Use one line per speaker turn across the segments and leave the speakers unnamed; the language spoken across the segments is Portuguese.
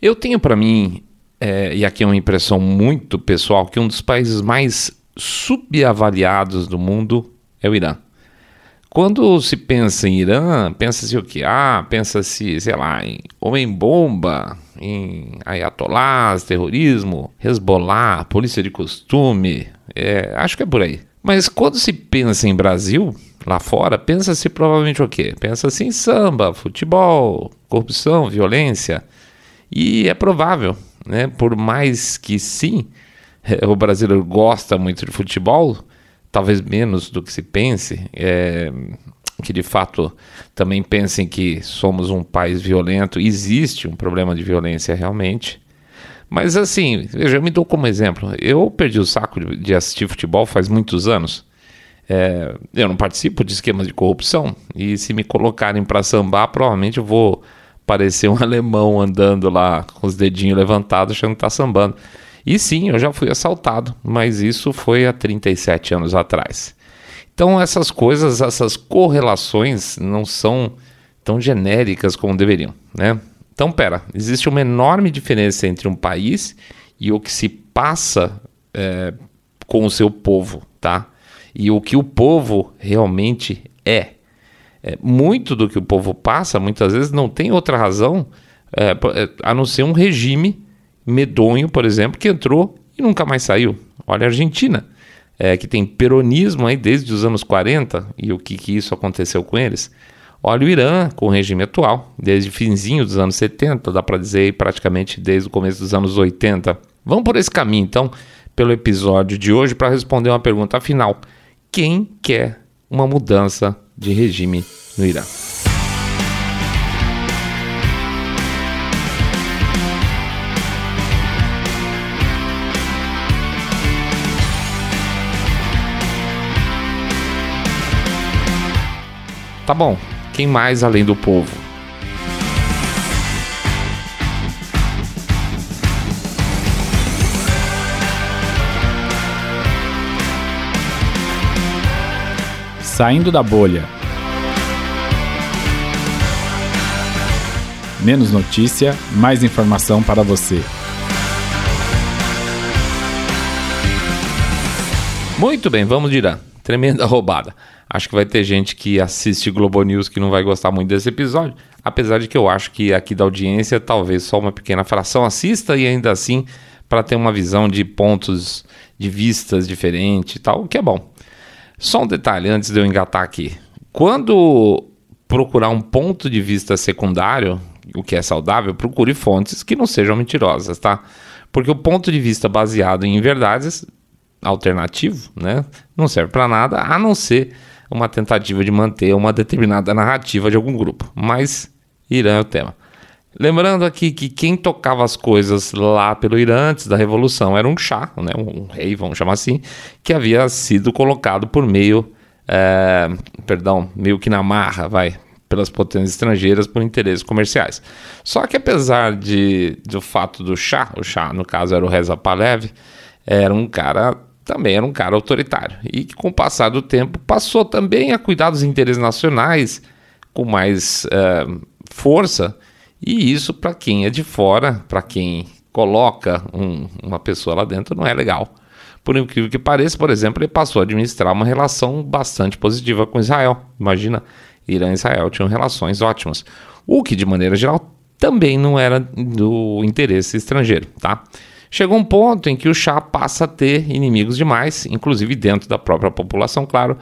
Eu tenho para mim, é, e aqui é uma impressão muito pessoal, que um dos países mais subavaliados do mundo é o Irã. Quando se pensa em Irã, pensa-se o que? Ah, pensa-se, sei lá, em homem-bomba, em ayatolás, terrorismo, Hezbollah, polícia de costume, é, acho que é por aí. Mas quando se pensa em Brasil, lá fora, pensa-se provavelmente o quê? Pensa-se em samba, futebol, corrupção, violência. E é provável, né? Por mais que sim, o brasileiro gosta muito de futebol, talvez menos do que se pense, é, que de fato também pensem que somos um país violento, existe um problema de violência realmente. Mas assim, veja, eu me dou como exemplo. Eu perdi o saco de, de assistir futebol faz muitos anos. É, eu não participo de esquemas de corrupção e se me colocarem para sambar, provavelmente eu vou parecer um alemão andando lá com os dedinhos levantados achando que está sambando. E sim, eu já fui assaltado, mas isso foi há 37 anos atrás. Então essas coisas, essas correlações não são tão genéricas como deveriam, né? Então, pera, existe uma enorme diferença entre um país e o que se passa é, com o seu povo, tá? E o que o povo realmente é. É. Muito do que o povo passa, muitas vezes, não tem outra razão é, é a não ser um regime medonho, por exemplo, que entrou e nunca mais saiu. Olha a Argentina, é, que tem peronismo aí desde os anos 40 e o que, que isso aconteceu com eles. Olha o Irã com o regime atual, desde finzinho dos anos 70, dá para dizer praticamente desde o começo dos anos 80. Vamos por esse caminho, então, pelo episódio de hoje, para responder uma pergunta afinal: quem quer uma mudança de regime no Irã? Tá bom, quem mais além do povo?
Saindo da bolha. Menos notícia, mais informação para você.
Muito bem, vamos de Irã. Tremenda roubada. Acho que vai ter gente que assiste Globo News que não vai gostar muito desse episódio, apesar de que eu acho que aqui da audiência talvez só uma pequena fração assista e ainda assim para ter uma visão de pontos de vistas diferentes e tal, o que é bom. Só um detalhe antes de eu engatar aqui. Quando procurar um ponto de vista secundário, o que é saudável, procure fontes que não sejam mentirosas, tá? Porque o ponto de vista baseado em verdades alternativo, né, não serve para nada a não ser uma tentativa de manter uma determinada narrativa de algum grupo. Mas Irã é o tema. Lembrando aqui que quem tocava as coisas lá pelo Irã antes da Revolução era um chá, né, um rei, vamos chamar assim, que havia sido colocado por meio, é, perdão, meio que na marra, vai, pelas potências estrangeiras por interesses comerciais. Só que apesar de, do fato do chá, o chá no caso era o Reza Pahlavi, era um cara também era um cara autoritário e que, com o passar do tempo, passou também a cuidar dos interesses nacionais com mais uh, força. E isso, para quem é de fora, para quem coloca um, uma pessoa lá dentro, não é legal. Por incrível que pareça, por exemplo, ele passou a administrar uma relação bastante positiva com Israel. Imagina, Irã e Israel tinham relações ótimas. O que, de maneira geral, também não era do interesse estrangeiro, tá? Chegou um ponto em que o chá passa a ter inimigos demais, inclusive dentro da própria população, claro.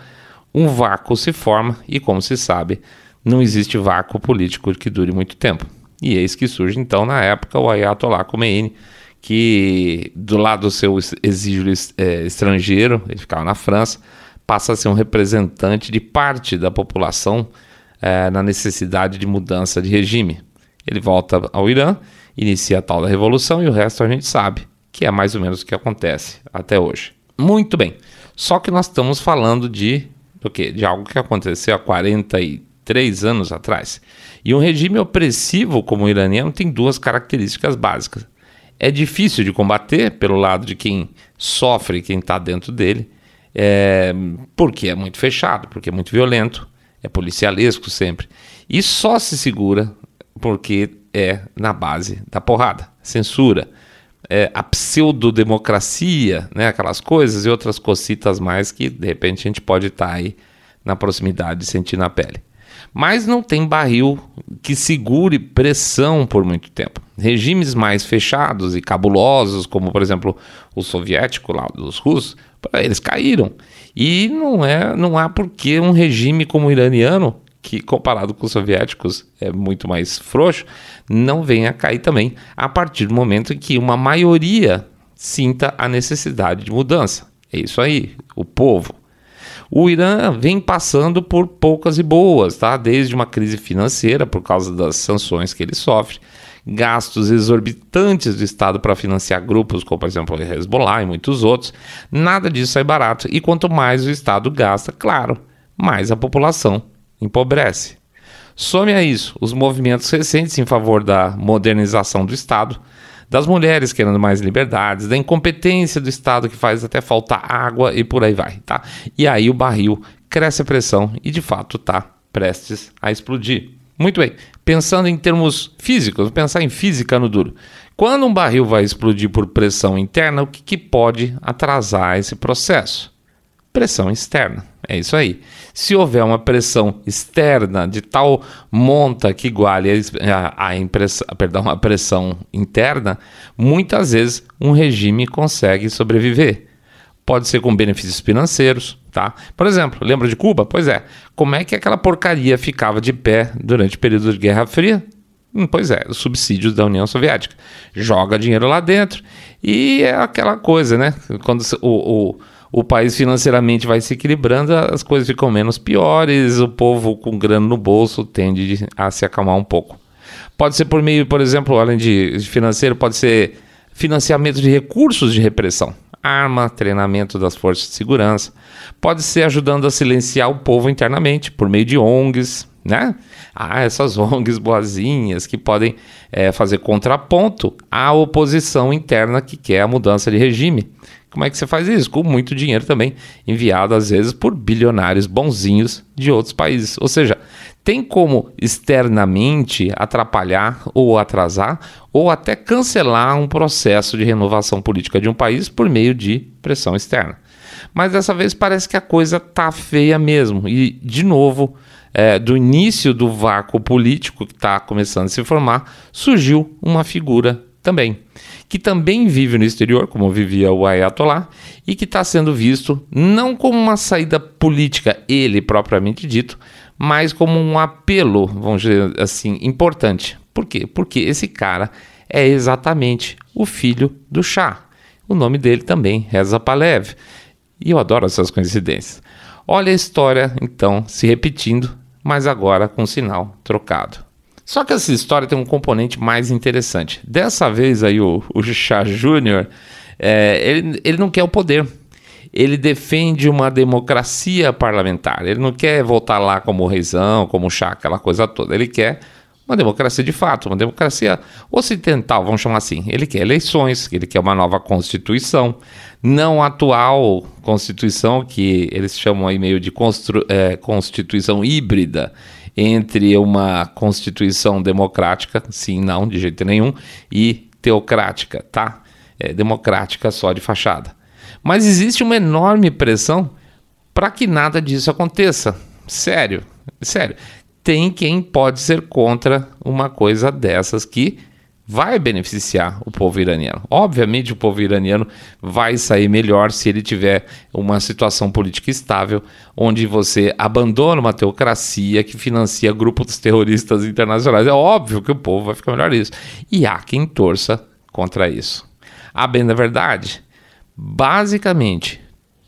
Um vácuo se forma e, como se sabe, não existe vácuo político que dure muito tempo. E eis que surge então, na época, o Ayatollah Khomeini, que do lado do seu exílio é, estrangeiro, ele ficava na França, passa a ser um representante de parte da população é, na necessidade de mudança de regime. Ele volta ao Irã inicia a tal da revolução e o resto a gente sabe, que é mais ou menos o que acontece até hoje. Muito bem. Só que nós estamos falando de do quê? De algo que aconteceu há 43 anos atrás. E um regime opressivo como o iraniano tem duas características básicas. É difícil de combater pelo lado de quem sofre, quem está dentro dele, é, porque é muito fechado, porque é muito violento, é policialesco sempre. E só se segura porque é na base da porrada, censura, é, a pseudodemocracia, né, aquelas coisas e outras cocitas mais que de repente a gente pode estar tá aí na proximidade de sentir na pele. Mas não tem barril que segure pressão por muito tempo. Regimes mais fechados e cabulosos, como por exemplo o soviético lá dos russos, eles caíram. E não é, não há porque um regime como o iraniano que comparado com os soviéticos é muito mais frouxo, não venha a cair também a partir do momento em que uma maioria sinta a necessidade de mudança. É isso aí, o povo. O Irã vem passando por poucas e boas, tá? Desde uma crise financeira por causa das sanções que ele sofre, gastos exorbitantes do Estado para financiar grupos como, por exemplo, o Hezbollah e muitos outros. Nada disso é barato e quanto mais o Estado gasta, claro, mais a população empobrece. Some a isso os movimentos recentes em favor da modernização do Estado, das mulheres querendo mais liberdades, da incompetência do Estado que faz até faltar água e por aí vai, tá? E aí o barril cresce a pressão e de fato está prestes a explodir. Muito bem, pensando em termos físicos, pensar em física no duro. Quando um barril vai explodir por pressão interna, o que, que pode atrasar esse processo? Pressão externa. É isso aí. Se houver uma pressão externa de tal monta que iguale a, a, impressão, perdão, a pressão interna, muitas vezes um regime consegue sobreviver. Pode ser com benefícios financeiros, tá? Por exemplo, lembra de Cuba? Pois é. Como é que aquela porcaria ficava de pé durante o período de Guerra Fria? Hum, pois é, os subsídios da União Soviética. Joga dinheiro lá dentro e é aquela coisa, né? Quando o, o o país financeiramente vai se equilibrando, as coisas ficam menos piores, o povo com grana no bolso tende a se acalmar um pouco. Pode ser por meio, por exemplo, além de financeiro, pode ser financiamento de recursos de repressão, arma, treinamento das forças de segurança. Pode ser ajudando a silenciar o povo internamente por meio de ONGs, né? Ah, essas ONGs boazinhas que podem é, fazer contraponto à oposição interna que quer a mudança de regime. Como é que você faz isso? Com muito dinheiro também, enviado às vezes por bilionários bonzinhos de outros países. Ou seja, tem como externamente atrapalhar ou atrasar ou até cancelar um processo de renovação política de um país por meio de pressão externa. Mas dessa vez parece que a coisa tá feia mesmo. E, de novo, é, do início do vácuo político que está começando a se formar, surgiu uma figura também que também vive no exterior, como vivia o Ayatollah, e que está sendo visto não como uma saída política, ele propriamente dito, mas como um apelo, vamos dizer assim, importante. Por quê? Porque esse cara é exatamente o filho do Shah. O nome dele também, Reza Palev. E eu adoro essas coincidências. Olha a história, então, se repetindo, mas agora com sinal trocado. Só que essa história tem um componente mais interessante. Dessa vez aí o, o Chá Júnior, é, ele, ele não quer o poder. Ele defende uma democracia parlamentar. Ele não quer voltar lá como reizão, como chá, aquela coisa toda. Ele quer uma democracia de fato, uma democracia ocidental, vamos chamar assim. Ele quer eleições, ele quer uma nova constituição, não a atual constituição que eles chamam aí meio de é, constituição híbrida, entre uma constituição democrática, sim, não, de jeito nenhum, e teocrática, tá? É, democrática só de fachada. Mas existe uma enorme pressão para que nada disso aconteça. Sério, sério. Tem quem pode ser contra uma coisa dessas que vai beneficiar o povo iraniano. Obviamente, o povo iraniano vai sair melhor se ele tiver uma situação política estável, onde você abandona uma teocracia que financia grupos terroristas internacionais. É óbvio que o povo vai ficar melhor nisso. E há quem torça contra isso. A bem da verdade, basicamente,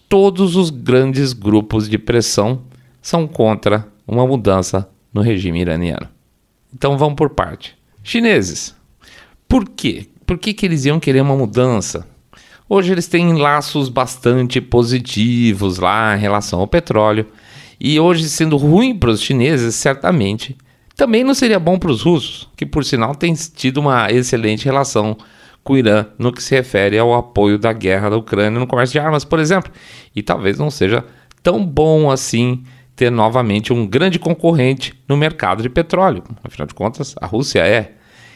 todos os grandes grupos de pressão são contra uma mudança no regime iraniano. Então vamos por parte. Chineses por quê? Por que, que eles iam querer uma mudança? Hoje eles têm laços bastante positivos lá em relação ao petróleo. E hoje, sendo ruim para os chineses, certamente, também não seria bom para os russos, que por sinal têm tido uma excelente relação com o Irã no que se refere ao apoio da guerra da Ucrânia no comércio de armas, por exemplo. E talvez não seja tão bom assim ter novamente um grande concorrente no mercado de petróleo. Afinal de contas, a Rússia é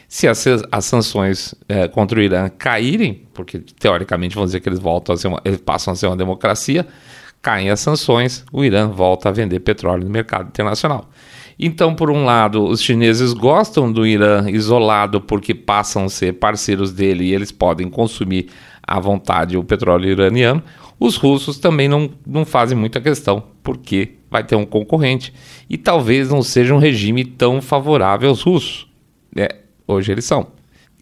Se as, as sanções é, contra o Irã caírem, porque teoricamente vamos dizer que eles voltam a ser uma, eles passam a ser uma democracia, caem as sanções, o Irã volta a vender petróleo no mercado internacional. Então, por um lado, os chineses gostam do Irã isolado porque passam a ser parceiros dele e eles podem consumir à vontade o petróleo iraniano. Os russos também não, não fazem muita questão, porque vai ter um concorrente e talvez não seja um regime tão favorável aos russos. É, hoje eles são.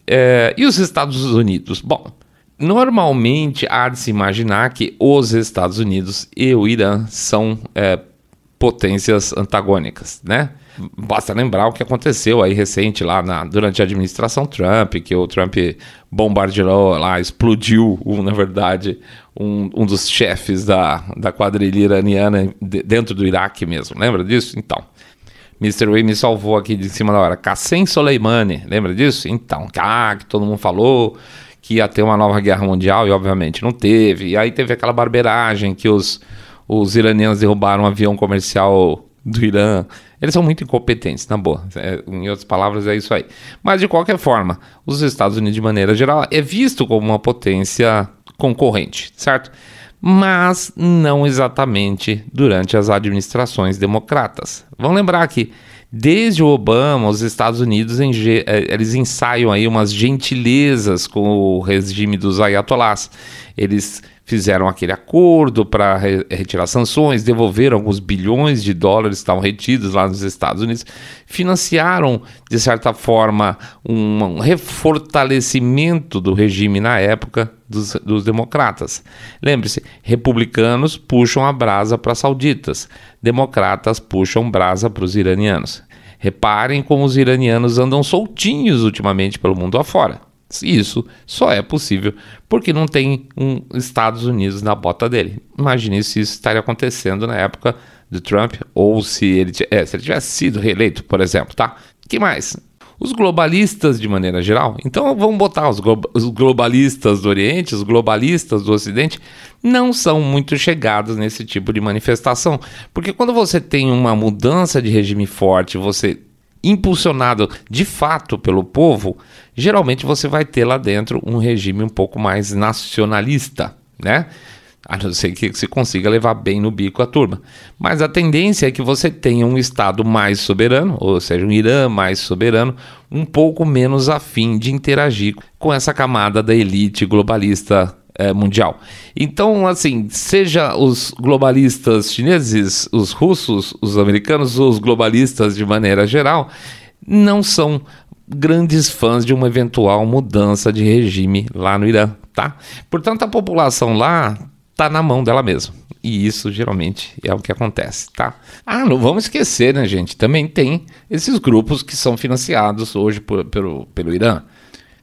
É, e os Estados Unidos? Bom, normalmente há de se imaginar que os Estados Unidos e o Irã são é, potências antagônicas, né? Basta lembrar o que aconteceu aí recente lá na, durante a administração Trump, que o Trump bombardeou lá, explodiu, na verdade, um, um dos chefes da, da quadrilha iraniana dentro do Iraque mesmo. Lembra disso? Então, Mr. Way me salvou aqui de cima da hora. Qassem Soleimani, lembra disso? Então, ah, que todo mundo falou que ia ter uma nova guerra mundial e obviamente não teve. E aí teve aquela barbeiragem que os os iranianos derrubaram um avião comercial do Irã. Eles são muito incompetentes, na boa. É, em outras palavras, é isso aí. Mas, de qualquer forma, os Estados Unidos, de maneira geral, é visto como uma potência concorrente, certo? Mas não exatamente durante as administrações democratas. Vamos lembrar que desde o Obama, os Estados Unidos é, eles ensaiam aí umas gentilezas com o regime dos ayatollahs. Eles fizeram aquele acordo para re retirar sanções, devolveram alguns bilhões de dólares que estavam retidos lá nos Estados Unidos, financiaram, de certa forma, um, um refortalecimento do regime na época dos, dos democratas. Lembre-se, republicanos puxam a brasa para sauditas, democratas puxam brasa para os iranianos. Reparem como os iranianos andam soltinhos ultimamente pelo mundo afora. Isso só é possível porque não tem um Estados Unidos na bota dele. Imagine se isso estaria acontecendo na época de Trump ou se ele, é, se ele tivesse sido reeleito, por exemplo, tá? que mais? Os globalistas de maneira geral. Então vamos botar os, glo os globalistas do Oriente, os globalistas do Ocidente, não são muito chegados nesse tipo de manifestação. Porque quando você tem uma mudança de regime forte, você impulsionado de fato pelo povo, geralmente você vai ter lá dentro um regime um pouco mais nacionalista, né? A não ser que se consiga levar bem no bico a turma. Mas a tendência é que você tenha um Estado mais soberano, ou seja, um Irã mais soberano, um pouco menos afim de interagir com essa camada da elite globalista é, mundial. Então, assim, seja os globalistas chineses, os russos, os americanos, os globalistas de maneira geral, não são grandes fãs de uma eventual mudança de regime lá no Irã, tá? Portanto, a população lá tá na mão dela mesma. E isso geralmente é o que acontece, tá? Ah, não vamos esquecer, né, gente? Também tem esses grupos que são financiados hoje por, pelo, pelo Irã.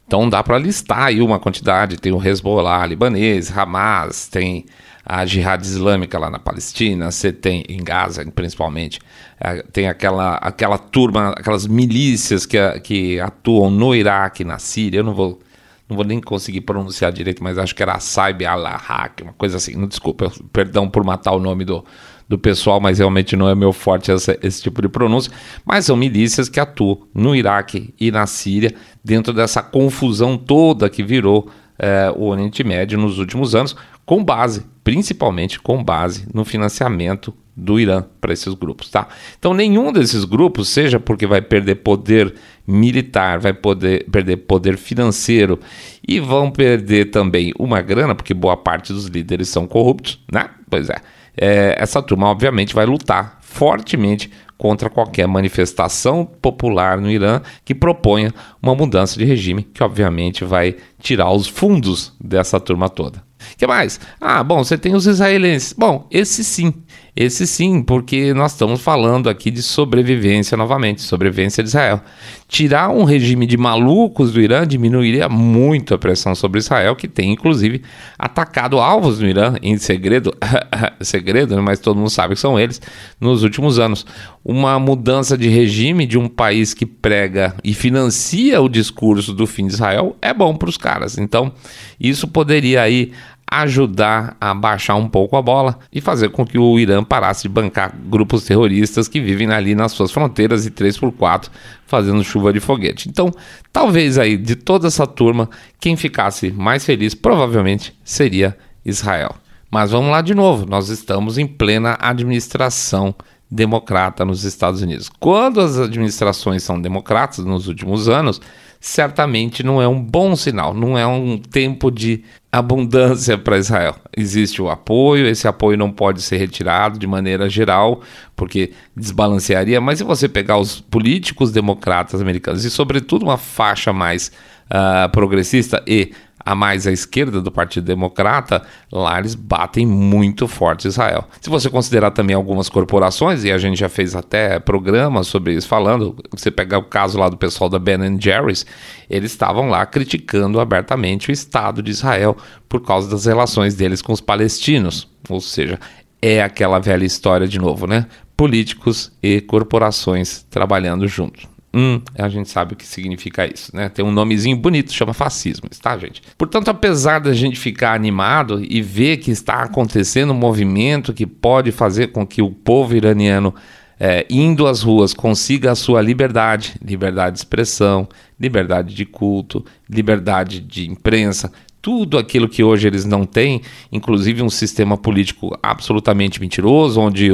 Então dá para listar aí uma quantidade. Tem o Hezbollah libanês, Hamas, tem a Jihad Islâmica lá na Palestina, você tem em Gaza principalmente, é, tem aquela, aquela turma, aquelas milícias que, que atuam no Iraque, na Síria, eu não vou, não vou nem conseguir pronunciar direito, mas acho que era Saib al-Haq, uma coisa assim, não, desculpa, perdão por matar o nome do, do pessoal, mas realmente não é meu forte essa, esse tipo de pronúncia. Mas são milícias que atuam no Iraque e na Síria, dentro dessa confusão toda que virou é, o Oriente Médio nos últimos anos, com base, principalmente com base no financiamento do Irã para esses grupos, tá? Então nenhum desses grupos, seja porque vai perder poder militar, vai poder perder poder financeiro e vão perder também uma grana, porque boa parte dos líderes são corruptos, né? Pois é é, essa turma, obviamente, vai lutar fortemente contra qualquer manifestação popular no Irã que proponha uma mudança de regime, que obviamente vai tirar os fundos dessa turma toda. Que mais? Ah, bom, você tem os israelenses. Bom, esse sim, esse sim, porque nós estamos falando aqui de sobrevivência novamente, sobrevivência de Israel. Tirar um regime de malucos do Irã diminuiria muito a pressão sobre Israel, que tem inclusive atacado alvos no Irã em segredo, segredo, né, mas todo mundo sabe que são eles, nos últimos anos. Uma mudança de regime de um país que prega e financia o discurso do fim de Israel é bom para os caras. Então, isso poderia aí ajudar a baixar um pouco a bola e fazer com que o Irã parasse de bancar grupos terroristas que vivem ali nas suas fronteiras e 3x4 fazendo chuva de foguete. Então, talvez aí de toda essa turma, quem ficasse mais feliz provavelmente seria Israel. Mas vamos lá de novo, nós estamos em plena administração democrata nos Estados Unidos. Quando as administrações são democratas nos últimos anos, certamente não é um bom sinal, não é um tempo de abundância para Israel. Existe o apoio, esse apoio não pode ser retirado de maneira geral, porque desbalancearia, mas se você pegar os políticos democratas americanos e, sobretudo, uma faixa mais uh, progressista e a mais à esquerda do Partido Democrata, lá eles batem muito forte Israel. Se você considerar também algumas corporações, e a gente já fez até programas sobre isso falando, você pegar o caso lá do pessoal da Ben Jerry's, eles estavam lá criticando abertamente o Estado de Israel por causa das relações deles com os palestinos. Ou seja, é aquela velha história de novo, né? Políticos e corporações trabalhando juntos. Hum, a gente sabe o que significa isso, né? Tem um nomezinho bonito, chama fascismo, tá, gente? Portanto, apesar da gente ficar animado e ver que está acontecendo um movimento que pode fazer com que o povo iraniano é, indo às ruas consiga a sua liberdade, liberdade de expressão, liberdade de culto, liberdade de imprensa, tudo aquilo que hoje eles não têm, inclusive um sistema político absolutamente mentiroso, onde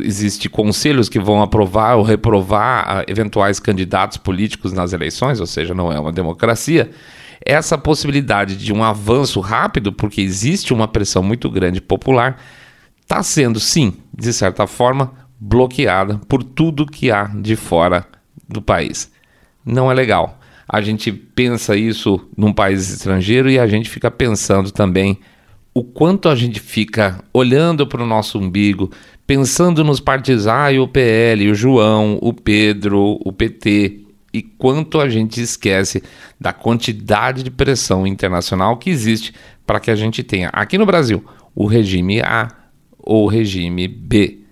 existe conselhos que vão aprovar ou reprovar ah, eventuais candidatos políticos nas eleições, ou seja, não é uma democracia. Essa possibilidade de um avanço rápido, porque existe uma pressão muito grande popular, está sendo, sim, de certa forma, bloqueada por tudo que há de fora do país. Não é legal a gente pensa isso num país estrangeiro e a gente fica pensando também o quanto a gente fica olhando para o nosso umbigo, pensando nos partidos, ah, o PL, o João, o Pedro, o PT, e quanto a gente esquece da quantidade de pressão internacional que existe para que a gente tenha aqui no Brasil o regime A ou o regime B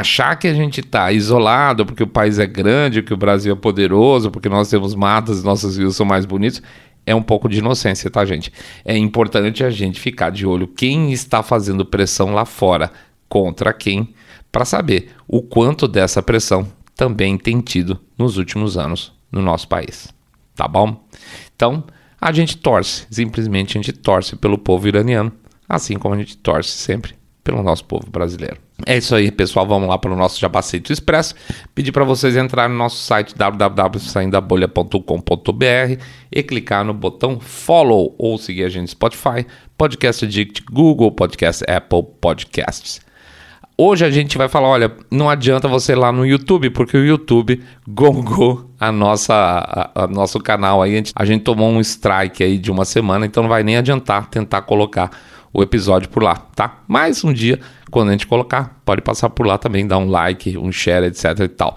achar que a gente está isolado porque o país é grande, que o Brasil é poderoso, porque nós temos matas nossos rios são mais bonitos, é um pouco de inocência, tá, gente? É importante a gente ficar de olho quem está fazendo pressão lá fora contra quem, para saber o quanto dessa pressão também tem tido nos últimos anos no nosso país. Tá bom? Então, a gente torce, simplesmente a gente torce pelo povo iraniano, assim como a gente torce sempre pelo nosso povo brasileiro. É isso aí, pessoal. Vamos lá para o nosso Jabaceito Expresso. Pedir para vocês entrarem no nosso site www.saindabolha.com.br e clicar no botão follow ou seguir a gente no Spotify, Podcast Addict, Google Podcast, Apple Podcasts. Hoje a gente vai falar, olha, não adianta você ir lá no YouTube, porque o YouTube gongou a nossa, a, a nosso canal aí. A gente, a gente tomou um strike aí de uma semana, então não vai nem adiantar tentar colocar o episódio por lá, tá? Mas um dia, quando a gente colocar, pode passar por lá também, dar um like, um share, etc e tal.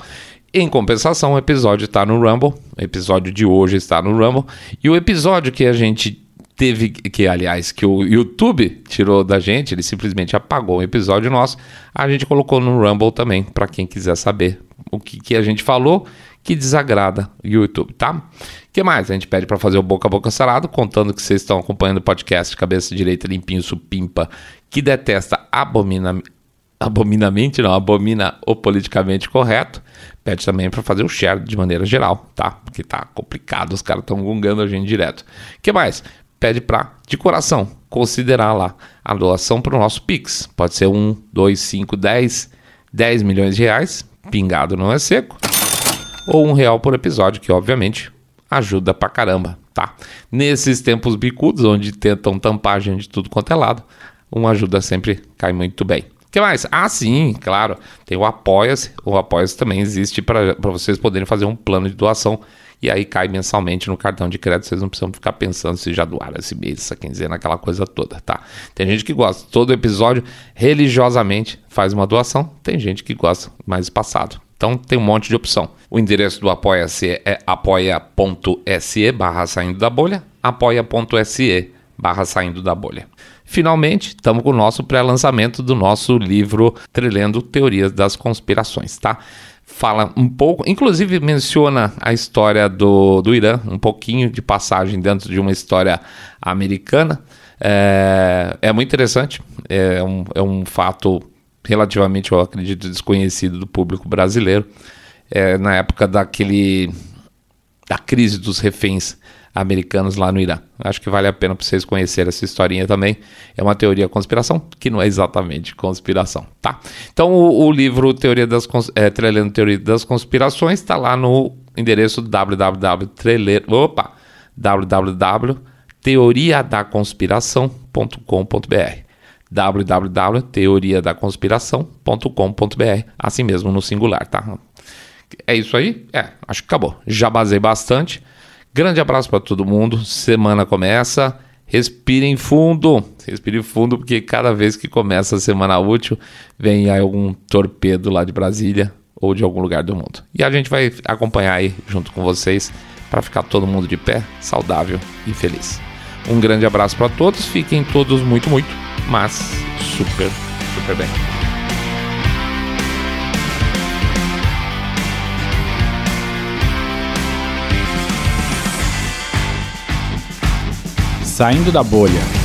Em compensação, o episódio está no Rumble, o episódio de hoje está no Rumble, e o episódio que a gente teve, que aliás, que o YouTube tirou da gente, ele simplesmente apagou o episódio nosso, a gente colocou no Rumble também, para quem quiser saber o que, que a gente falou que desagrada o YouTube, tá? que mais? A gente pede para fazer o boca a boca sarado, contando que vocês estão acompanhando o podcast Cabeça Direita Limpinho Supimpa, que detesta abomina, abominamente, não, abomina o politicamente correto. Pede também para fazer o share de maneira geral, tá? Porque tá complicado, os caras estão gungando a gente direto. que mais? Pede para, de coração, considerar lá a doação para o nosso Pix. Pode ser um, dois, cinco, dez, dez milhões de reais, pingado não é seco, ou um real por episódio, que obviamente ajuda pra caramba, tá? Nesses tempos bicudos, onde tentam gente de tudo quanto é lado, uma ajuda sempre cai muito bem. O que mais? Ah, sim, claro. Tem o Apoia-se. O Apoia-se também existe para vocês poderem fazer um plano de doação. E aí cai mensalmente no cartão de crédito. Vocês não precisam ficar pensando se já doaram esse mês, essa quinzena, aquela coisa toda, tá? Tem gente que gosta. Todo episódio, religiosamente, faz uma doação. Tem gente que gosta mais passado. Então tem um monte de opção. O endereço do Apoia-se é apoia.se barra saindo da bolha, apoia.se barra saindo da bolha. Finalmente, estamos com o nosso pré-lançamento do nosso livro Trilhando Teorias das Conspirações, tá? fala um pouco, inclusive menciona a história do, do Irã, um pouquinho de passagem dentro de uma história americana. É, é muito interessante, é um, é um fato relativamente, eu acredito, desconhecido do público brasileiro. É, na época daquele da crise dos reféns americanos lá no Irã. Acho que vale a pena para vocês conhecerem essa historinha também. É uma teoria conspiração, que não é exatamente conspiração, tá? Então o, o livro Teoria das é, Trelendo Teoria das Conspirações está lá no endereço www.trelendo, opa, www.teoriadaconspiração.com.br assim mesmo no singular, tá? É isso aí? É, acho que acabou. Já basei bastante. Grande abraço para todo mundo. Semana começa. Respirem fundo. Respirem fundo, porque cada vez que começa a semana útil, vem aí algum torpedo lá de Brasília ou de algum lugar do mundo. E a gente vai acompanhar aí junto com vocês para ficar todo mundo de pé, saudável e feliz. Um grande abraço para todos. Fiquem todos muito, muito, mas super, super bem.
Saindo da Bolha